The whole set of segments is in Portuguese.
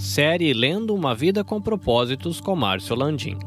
Série Lendo uma Vida com Propósitos com Márcio Landim.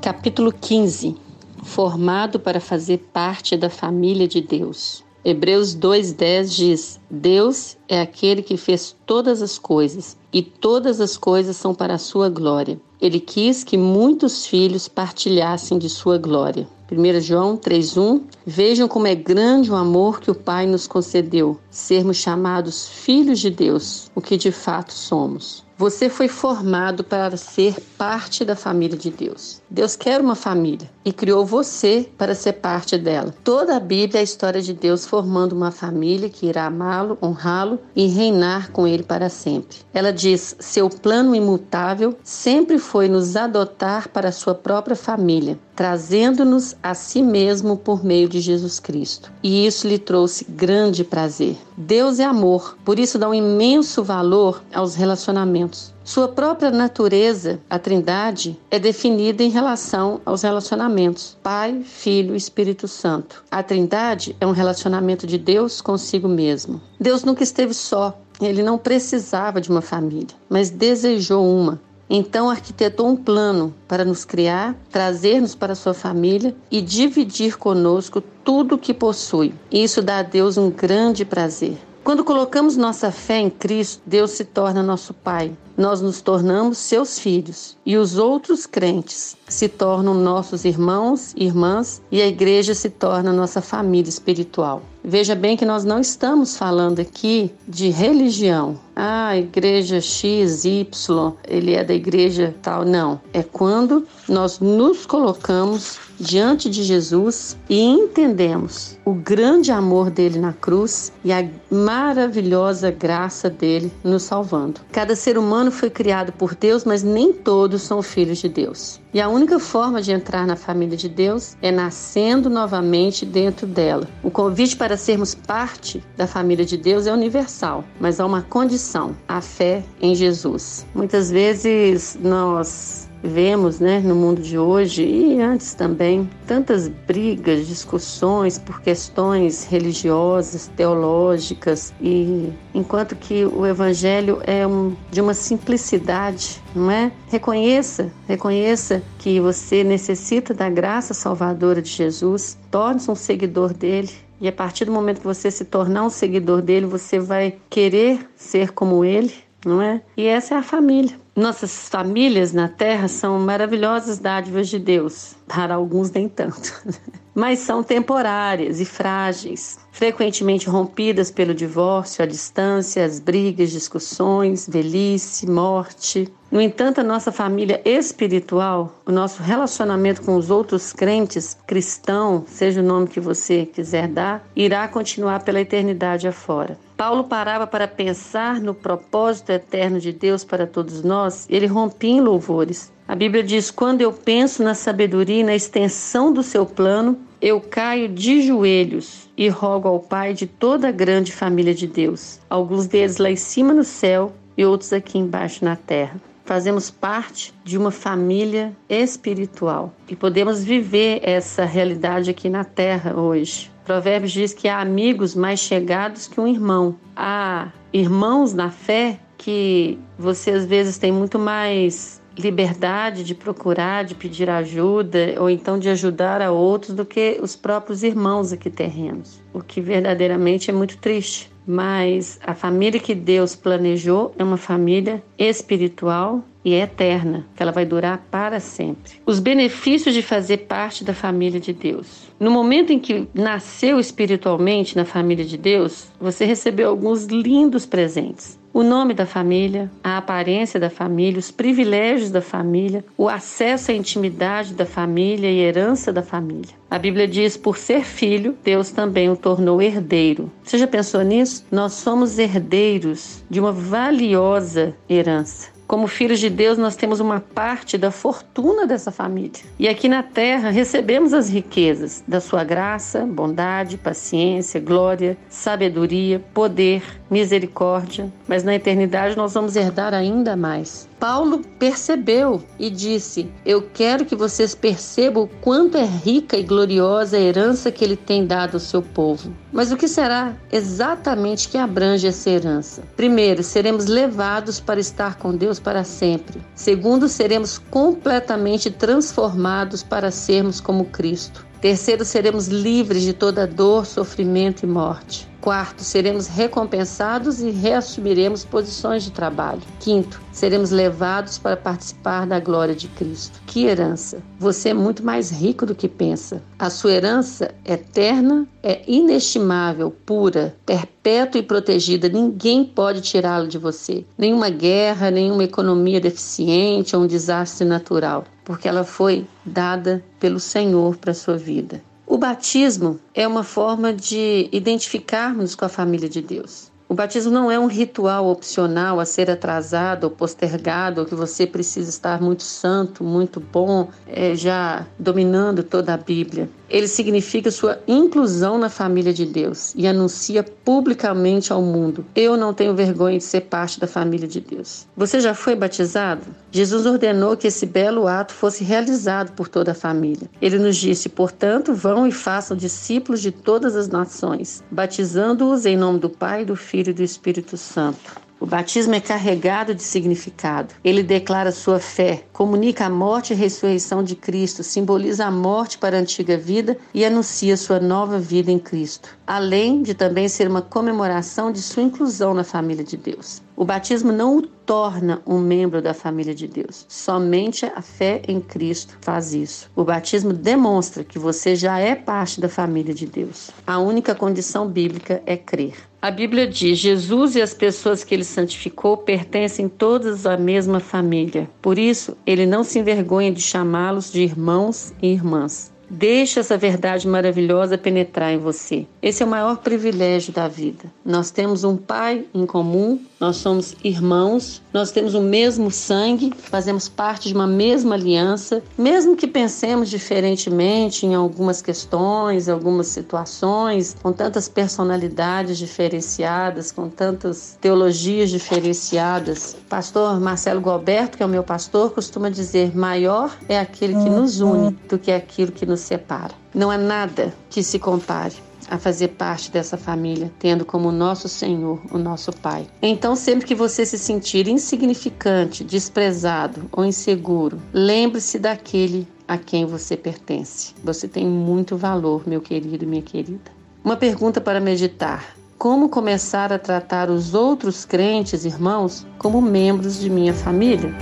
Capítulo 15 Formado para fazer parte da família de Deus. Hebreus 2,10 diz: Deus é aquele que fez todas as coisas, e todas as coisas são para a sua glória. Ele quis que muitos filhos partilhassem de sua glória. 1 João 3,1 Vejam como é grande o amor que o Pai nos concedeu, sermos chamados filhos de Deus, o que de fato somos. Você foi formado para ser parte da família de Deus. Deus quer uma família e criou você para ser parte dela. Toda a Bíblia é a história de Deus formando uma família que irá amá-lo, honrá-lo e reinar com ele para sempre. Ela diz: seu plano imutável sempre foi nos adotar para sua própria família, trazendo-nos a si mesmo por meio de Jesus Cristo. E isso lhe trouxe grande prazer. Deus é amor, por isso dá um imenso valor aos relacionamentos. Sua própria natureza, a Trindade, é definida em relação aos relacionamentos Pai, Filho e Espírito Santo. A Trindade é um relacionamento de Deus consigo mesmo. Deus nunca esteve só, ele não precisava de uma família, mas desejou uma. Então arquitetou um plano para nos criar, trazer-nos para sua família e dividir conosco tudo o que possui. Isso dá a Deus um grande prazer. Quando colocamos nossa fé em Cristo, Deus se torna nosso Pai. Nós nos tornamos seus filhos e os outros crentes se tornam nossos irmãos e irmãs e a igreja se torna nossa família espiritual. Veja bem que nós não estamos falando aqui de religião. Ah, igreja X, Y, ele é da igreja tal. Não. É quando nós nos colocamos diante de Jesus e entendemos o grande amor dele na cruz e a maravilhosa graça dele nos salvando. Cada ser humano foi criado por Deus, mas nem todos são filhos de Deus. E a única forma de entrar na família de Deus é nascendo novamente dentro dela. O convite para sermos parte da família de Deus é universal, mas há uma condição: a fé em Jesus. Muitas vezes nós vemos né, no mundo de hoje e antes também tantas brigas, discussões por questões religiosas, teológicas e enquanto que o evangelho é um, de uma simplicidade, não é? Reconheça, reconheça que você necessita da graça salvadora de Jesus, torne-se um seguidor dele, e a partir do momento que você se tornar um seguidor dele, você vai querer ser como ele, não é? E essa é a família. Nossas famílias na Terra são maravilhosas dádivas de Deus, para alguns nem tanto, mas são temporárias e frágeis, frequentemente rompidas pelo divórcio, a distância, as brigas, discussões, velhice, morte. No entanto, a nossa família espiritual, o nosso relacionamento com os outros crentes, cristão, seja o nome que você quiser dar, irá continuar pela eternidade afora. Paulo parava para pensar no propósito eterno de Deus para todos nós, ele rompia em louvores. A Bíblia diz: Quando eu penso na sabedoria e na extensão do seu plano, eu caio de joelhos e rogo ao Pai de toda a grande família de Deus, alguns deles lá em cima no céu e outros aqui embaixo na terra. Fazemos parte de uma família espiritual e podemos viver essa realidade aqui na terra hoje. Provérbios diz que há amigos mais chegados que um irmão. Há irmãos na fé que você às vezes tem muito mais liberdade de procurar, de pedir ajuda ou então de ajudar a outros do que os próprios irmãos aqui terrenos, o que verdadeiramente é muito triste. Mas a família que Deus planejou é uma família espiritual e eterna, que ela vai durar para sempre. Os benefícios de fazer parte da família de Deus. No momento em que nasceu espiritualmente na família de Deus, você recebeu alguns lindos presentes o nome da família, a aparência da família, os privilégios da família, o acesso à intimidade da família e herança da família. A Bíblia diz: por ser filho, Deus também o tornou herdeiro. Você já pensou nisso? Nós somos herdeiros de uma valiosa herança. Como filhos de Deus, nós temos uma parte da fortuna dessa família. E aqui na terra recebemos as riquezas da sua graça, bondade, paciência, glória, sabedoria, poder, misericórdia, mas na eternidade nós vamos herdar ainda mais. Paulo percebeu e disse: Eu quero que vocês percebam o quanto é rica e gloriosa a herança que ele tem dado ao seu povo. Mas o que será exatamente que abrange essa herança? Primeiro, seremos levados para estar com Deus para sempre. Segundo, seremos completamente transformados para sermos como Cristo. Terceiro, seremos livres de toda dor, sofrimento e morte. Quarto, seremos recompensados e reassumiremos posições de trabalho. Quinto, seremos levados para participar da glória de Cristo. Que herança! Você é muito mais rico do que pensa. A sua herança eterna é inestimável, pura, perpétua e protegida. Ninguém pode tirá-la de você. Nenhuma guerra, nenhuma economia deficiente ou um desastre natural, porque ela foi dada pelo Senhor para a sua vida. O batismo é uma forma de identificarmos com a família de Deus. O batismo não é um ritual opcional a ser atrasado ou postergado, ou que você precisa estar muito santo, muito bom, é, já dominando toda a Bíblia. Ele significa sua inclusão na família de Deus e anuncia publicamente ao mundo: Eu não tenho vergonha de ser parte da família de Deus. Você já foi batizado? Jesus ordenou que esse belo ato fosse realizado por toda a família. Ele nos disse: Portanto, vão e façam discípulos de todas as nações, batizando-os em nome do Pai, do Filho e do Espírito Santo. O batismo é carregado de significado. Ele declara sua fé, comunica a morte e a ressurreição de Cristo, simboliza a morte para a antiga vida e anuncia sua nova vida em Cristo, além de também ser uma comemoração de sua inclusão na família de Deus. O batismo não o torna um membro da família de Deus. Somente a fé em Cristo faz isso. O batismo demonstra que você já é parte da família de Deus. A única condição bíblica é crer. A Bíblia diz: Jesus e as pessoas que ele santificou pertencem todas à mesma família. Por isso, ele não se envergonha de chamá-los de irmãos e irmãs. Deixe essa verdade maravilhosa penetrar em você. Esse é o maior privilégio da vida. Nós temos um Pai em comum, nós somos irmãos, nós temos o mesmo sangue, fazemos parte de uma mesma aliança, mesmo que pensemos diferentemente em algumas questões, algumas situações, com tantas personalidades diferenciadas, com tantas teologias diferenciadas. Pastor Marcelo Galberto, que é o meu pastor, costuma dizer: maior é aquele que nos une do que aquilo que nos separa. Não há nada que se compare a fazer parte dessa família, tendo como nosso Senhor o nosso Pai. Então, sempre que você se sentir insignificante, desprezado ou inseguro, lembre-se daquele a quem você pertence. Você tem muito valor, meu querido e minha querida. Uma pergunta para meditar. Como começar a tratar os outros crentes, irmãos, como membros de minha família?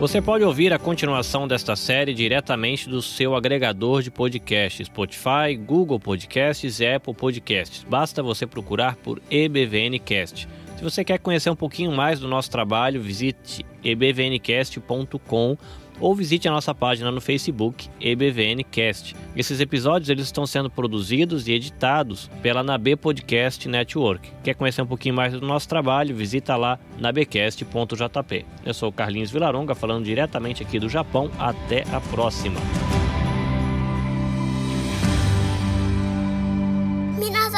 Você pode ouvir a continuação desta série diretamente do seu agregador de podcasts, Spotify, Google Podcasts e Apple Podcasts. Basta você procurar por EBVNcast. Se você quer conhecer um pouquinho mais do nosso trabalho, visite ebvncast.com ou visite a nossa página no Facebook EBVNcast. Esses episódios eles estão sendo produzidos e editados pela NAB Podcast Network. Quer conhecer um pouquinho mais do nosso trabalho? Visita lá nabecast.jp. Eu sou Carlinhos Vilaronga falando diretamente aqui do Japão. Até a próxima. Minas